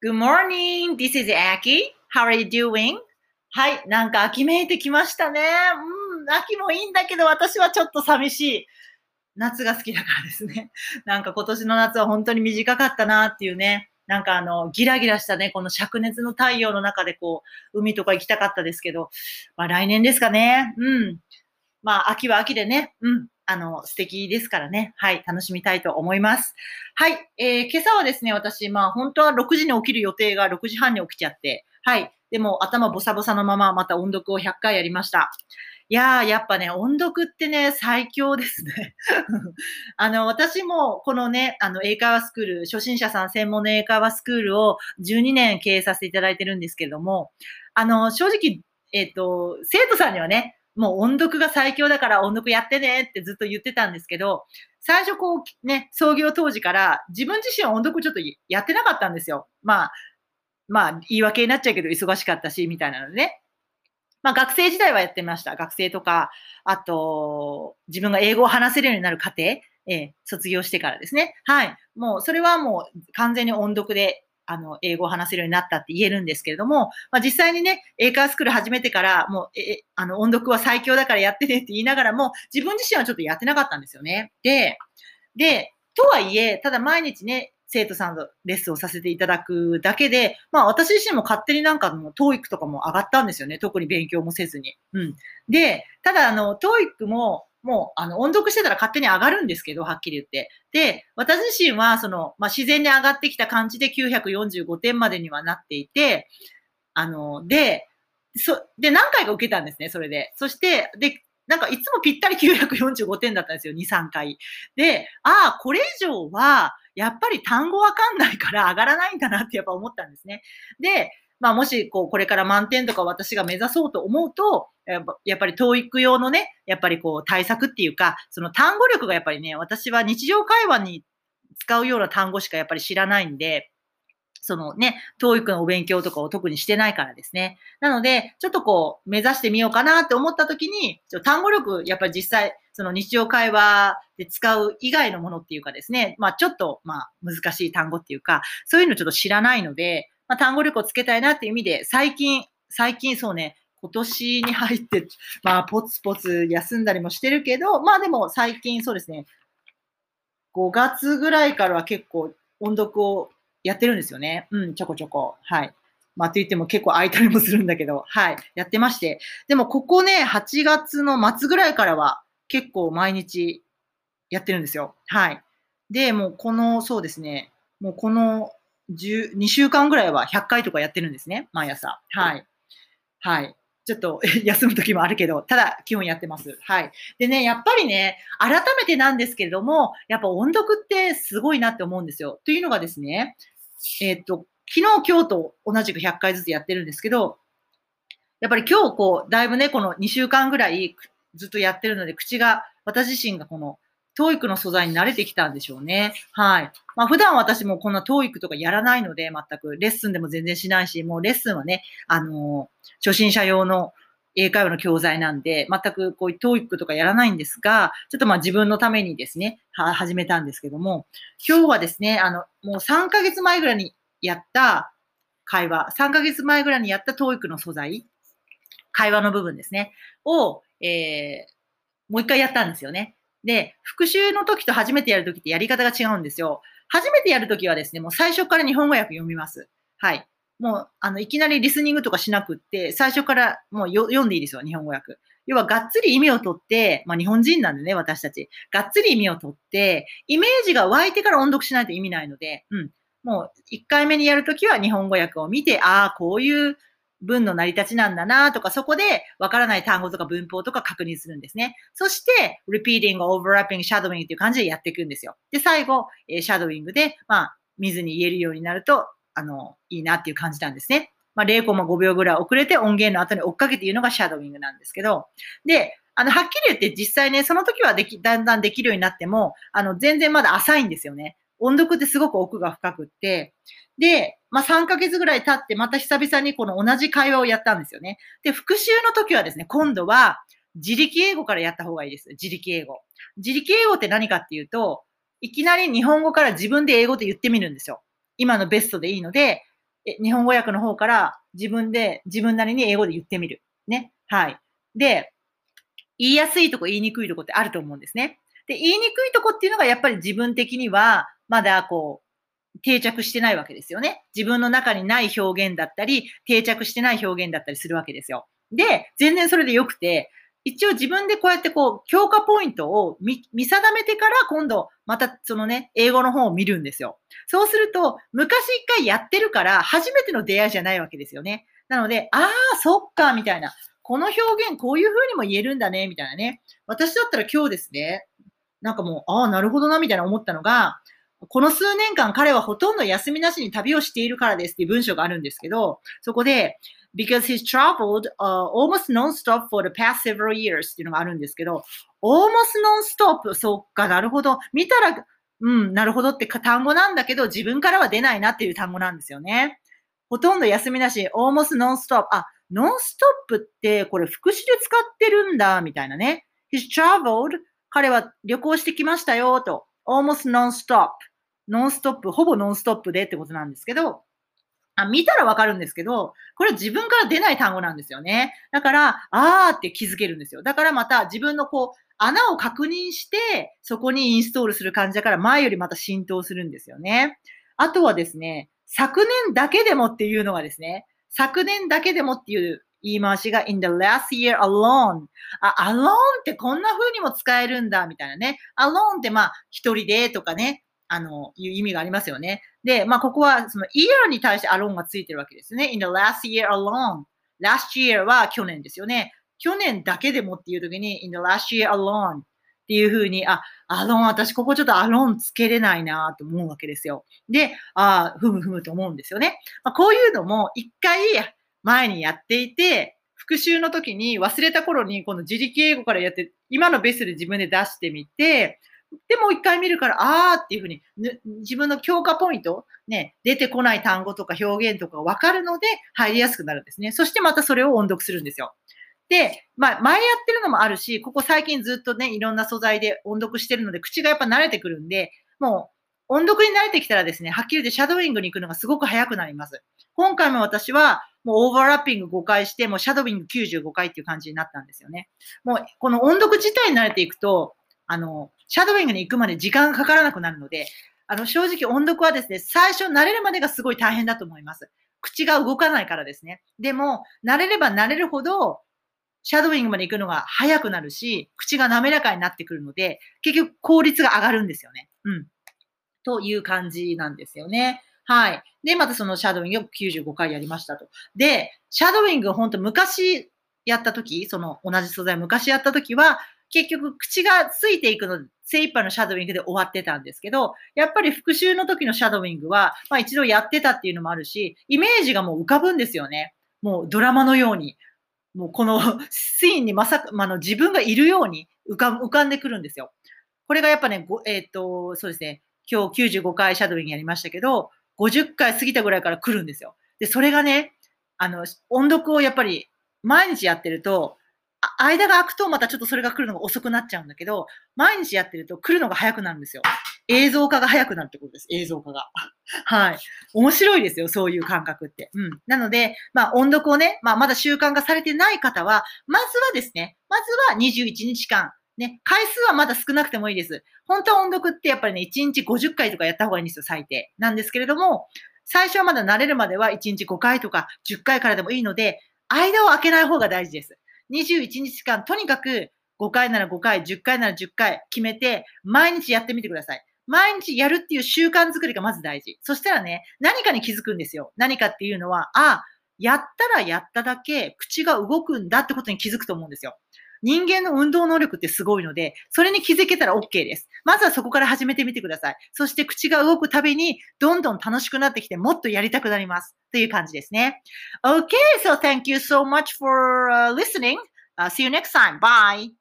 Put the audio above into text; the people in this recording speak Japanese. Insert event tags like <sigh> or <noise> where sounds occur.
Good morning. This is Aki. How are you doing? はい。なんか秋めいてきましたね。うん。秋もいいんだけど、私はちょっと寂しい。夏が好きだからですね。<laughs> なんか今年の夏は本当に短かったなっていうね。なんかあの、ギラギラしたね、この灼熱の太陽の中でこう、海とか行きたかったですけど、まあ来年ですかね。うん。まあ秋は秋でね。うん。あの、素敵ですからね。はい、楽しみたいと思います。はい、えー、今朝はですね、私、まあ、本当は6時に起きる予定が6時半に起きちゃって、はい、でも頭ボサボサのまままた音読を100回やりました。いやー、やっぱね、音読ってね、最強ですね。<laughs> あの、私も、このね、あの、英会話スクール、初心者さん専門の英会話スクールを12年経営させていただいてるんですけれども、あの、正直、えっ、ー、と、生徒さんにはね、もう音読が最強だから音読やってねってずっと言ってたんですけど、最初こうね、創業当時から自分自身は音読ちょっとやってなかったんですよ。まあ、まあ言い訳になっちゃうけど忙しかったし、みたいなのでね。まあ学生時代はやってました。学生とか、あと、自分が英語を話せるようになる過程、えー、卒業してからですね。はい。もう、それはもう完全に音読であの、英語を話せるようになったって言えるんですけれども、まあ、実際にね、英会話スクール始めてから、もう、え、あの、音読は最強だからやってねって言いながらも、自分自身はちょっとやってなかったんですよね。で、で、とはいえ、ただ毎日ね、生徒さんのレッスンをさせていただくだけで、まあ私自身も勝手になんかも TOEIC とかも上がったんですよね。特に勉強もせずに。うん。で、ただあの TOEIC ももう、あの、音読してたら勝手に上がるんですけど、はっきり言って。で、私自身は、その、まあ、自然に上がってきた感じで945点までにはなっていて、あの、で、そ、で、何回か受けたんですね、それで。そして、で、なんかいつもぴったり945点だったんですよ、2、3回。で、ああ、これ以上は、やっぱり単語わかんないから上がらないんだなってやっぱ思ったんですね。で、まあもしこうこれから満点とか私が目指そうと思うと、やっぱり TOEIC 用のね、やっぱりこう対策っていうか、その単語力がやっぱりね、私は日常会話に使うような単語しかやっぱり知らないんで、そのね、TOEIC のお勉強とかを特にしてないからですね。なので、ちょっとこう、目指してみようかなって思った時に、単語力、やっぱり実際、その日常会話で使う以外のものっていうかですね、まあちょっと、まあ難しい単語っていうか、そういうのちょっと知らないので、まあ、単語力をつけたいなっていう意味で、最近、最近そうね、今年に入って、<laughs> まあ、ポツポツ休んだりもしてるけど、まあでも最近そうですね、5月ぐらいからは結構音読をやってるんですよね。うん、ちょこちょこ。はい。まあ、と言っても結構空いたりもするんだけど、はい、やってまして。でも、ここね、8月の末ぐらいからは結構毎日やってるんですよ。はい。で、もうこの、そうですね、もうこの2週間ぐらいは100回とかやってるんですね、毎朝。はい。はい。ちょっと <laughs> 休む時もあるけど、ただ基本やってます。はい。でね、やっぱりね、改めてなんですけれども、やっぱ音読ってすごいなって思うんですよ。というのがですね、えー、っと、昨日、今日と同じく100回ずつやってるんですけど、やっぱり今日こう、だいぶね、この2週間ぐらいずっとやってるので、口が、私自身がこの TOEIC の素材に慣れてきたんでしょうね。はい。まあ普段私もこんな TOEIC とかやらないので、全くレッスンでも全然しないし、もうレッスンはね、あの初心者用の英会話の教材なんで、全くこういう TOEIC とかやらないんですが、ちょっとまあ自分のためにですね、は、始めたんですけども、今日はですね、あの、もう3ヶ月前ぐらいにやった会話、3ヶ月前ぐらいにやった TOEIC の素材、会話の部分ですね、を、えー、もう一回やったんですよね。で、復習の時と初めてやる時ってやり方が違うんですよ。初めてやる時はですね、もう最初から日本語訳読みます。はい。もう、あの、いきなりリスニングとかしなくって、最初からもう読んでいいですよ、日本語訳。要は、がっつり意味をとって、まあ、日本人なんでね、私たち。がっつり意味をとって、イメージが湧いてから音読しないと意味ないので、うん。もう、1回目にやるときは日本語訳を見て、ああ、こういう文の成り立ちなんだなとか、そこでわからない単語とか文法とか確認するんですね。そして、repeating, overlapping, shadowing っていう感じでやっていくんですよ。で、最後、えー、シャドウィングで、まあ、見ずに言えるようになると、あの、いいなっていう感じなんですね。まあ、0.5秒ぐらい遅れて音源の後に追っかけて言うのがシャドウィングなんですけど、で、あの、はっきり言って実際ね、その時はでき、だんだんできるようになっても、あの、全然まだ浅いんですよね。音読ってすごく奥が深くって、で、まあ、3ヶ月ぐらい経って、また久々にこの同じ会話をやったんですよね。で、復習の時はですね、今度は自力英語からやった方がいいです。自力英語。自力英語って何かっていうと、いきなり日本語から自分で英語で言ってみるんですよ。今のベストでいいので、日本語訳の方から自分で、自分なりに英語で言ってみる。ね。はい。で、言いやすいとこ、言いにくいとこってあると思うんですね。で、言いにくいとこっていうのがやっぱり自分的には、まだこう、定着してないわけですよね。自分の中にない表現だったり、定着してない表現だったりするわけですよ。で、全然それで良くて、一応自分でこうやってこう、強化ポイントを見定めてから今度、またそのね、英語の本を見るんですよ。そうすると、昔一回やってるから、初めての出会いじゃないわけですよね。なので、ああ、そっか、みたいな。この表現、こういう風にも言えるんだね、みたいなね。私だったら今日ですね、なんかもう、ああ、なるほどな、みたいな思ったのが、この数年間彼はほとんど休みなしに旅をしているからですっていう文章があるんですけど、そこで、because he's traveled、uh, almost non-stop for the past several years っていうのがあるんですけど、almost non-stop そっか、なるほど。見たら、うん、なるほどって単語なんだけど、自分からは出ないなっていう単語なんですよね。ほとんど休みなし、almost non-stop。あ、non-stop ってこれ副詞で使ってるんだ、みたいなね。he's traveled 彼は旅行してきましたよ、と。almost non-stop。ノンストップ、ほぼノンストップでってことなんですけど、あ見たらわかるんですけど、これ自分から出ない単語なんですよね。だから、あーって気づけるんですよ。だからまた自分のこう、穴を確認して、そこにインストールする感じだから前よりまた浸透するんですよね。あとはですね、昨年だけでもっていうのがですね、昨年だけでもっていう言い回しが in the last year alone. あ、alone ってこんな風にも使えるんだ、みたいなね。alone ってまあ、一人でとかね、あの、いう意味がありますよね。で、まあ、ここはその year に対して alone がついてるわけですね。in the last year alone. last year は去年ですよね。去年だけでもっていう時に in the last year alone っていう風に、あ、アロン、私ここちょっとアロンつけれないなと思うわけですよ。で、あふむふむと思うんですよね。まあ、こういうのも一回前にやっていて、復習の時に忘れた頃にこの自力英語からやって、今のベースで自分で出してみて、でもう一回見るから、あーっていうふうに、自分の強化ポイント、ね、出てこない単語とか表現とかわかるので入りやすくなるんですね。そしてまたそれを音読するんですよ。で、まあ、前やってるのもあるし、ここ最近ずっとね、いろんな素材で音読してるので、口がやっぱ慣れてくるんで、もう、音読に慣れてきたらですね、はっきり言ってシャドウイングに行くのがすごく早くなります。今回も私は、もうオーバーラッピング5回して、もうシャドウイング95回っていう感じになったんですよね。もう、この音読自体に慣れていくと、あの、シャドウイングに行くまで時間がかからなくなるので、あの、正直音読はですね、最初慣れるまでがすごい大変だと思います。口が動かないからですね。でも、慣れれば慣れるほど、シャドウイングまで行くのが早くなるし、口が滑らかになってくるので、結局効率が上がるんですよね。うん。という感じなんですよね。はい。で、またそのシャドウイングを95回やりましたと。で、シャドウイング本当昔やった時、その同じ素材昔やった時は、結局口がついていくの、精一杯のシャドウイングで終わってたんですけど、やっぱり復習の時のシャドウイングは、まあ一度やってたっていうのもあるし、イメージがもう浮かぶんですよね。もうドラマのように。もうこのシーンにまさか、まあ、の自分がいるように浮か浮かんでくるんですよ。これがやっぱね、えっ、と、そうですね、今日95回シャドウィングやりましたけど、50回過ぎたぐらいから来るんですよ。で、それがね、あの、音読をやっぱり毎日やってると、間が空くとまたちょっとそれが来るのが遅くなっちゃうんだけど、毎日やってると来るのが早くなるんですよ。映像化が早くなるってことです。映像化が。<laughs> はい。面白いですよ、そういう感覚って。うん。なので、まあ音読をね、まあまだ習慣化されてない方は、まずはですね、まずは21日間、ね、回数はまだ少なくてもいいです。本当は音読ってやっぱりね、1日50回とかやった方がいいんですよ、最低。なんですけれども、最初はまだ慣れるまでは1日5回とか10回からでもいいので、間を空けない方が大事です。21日間、とにかく5回なら5回、10回なら10回決めて、毎日やってみてください。毎日やるっていう習慣作りがまず大事。そしたらね、何かに気づくんですよ。何かっていうのは、あ、やったらやっただけ口が動くんだってことに気づくと思うんですよ。人間の運動能力ってすごいので、それに気づけたら OK です。まずはそこから始めてみてください。そして口が動くたびに、どんどん楽しくなってきて、もっとやりたくなります。という感じですね。Okay, so thank you so much for、listening.、see you next time. Bye.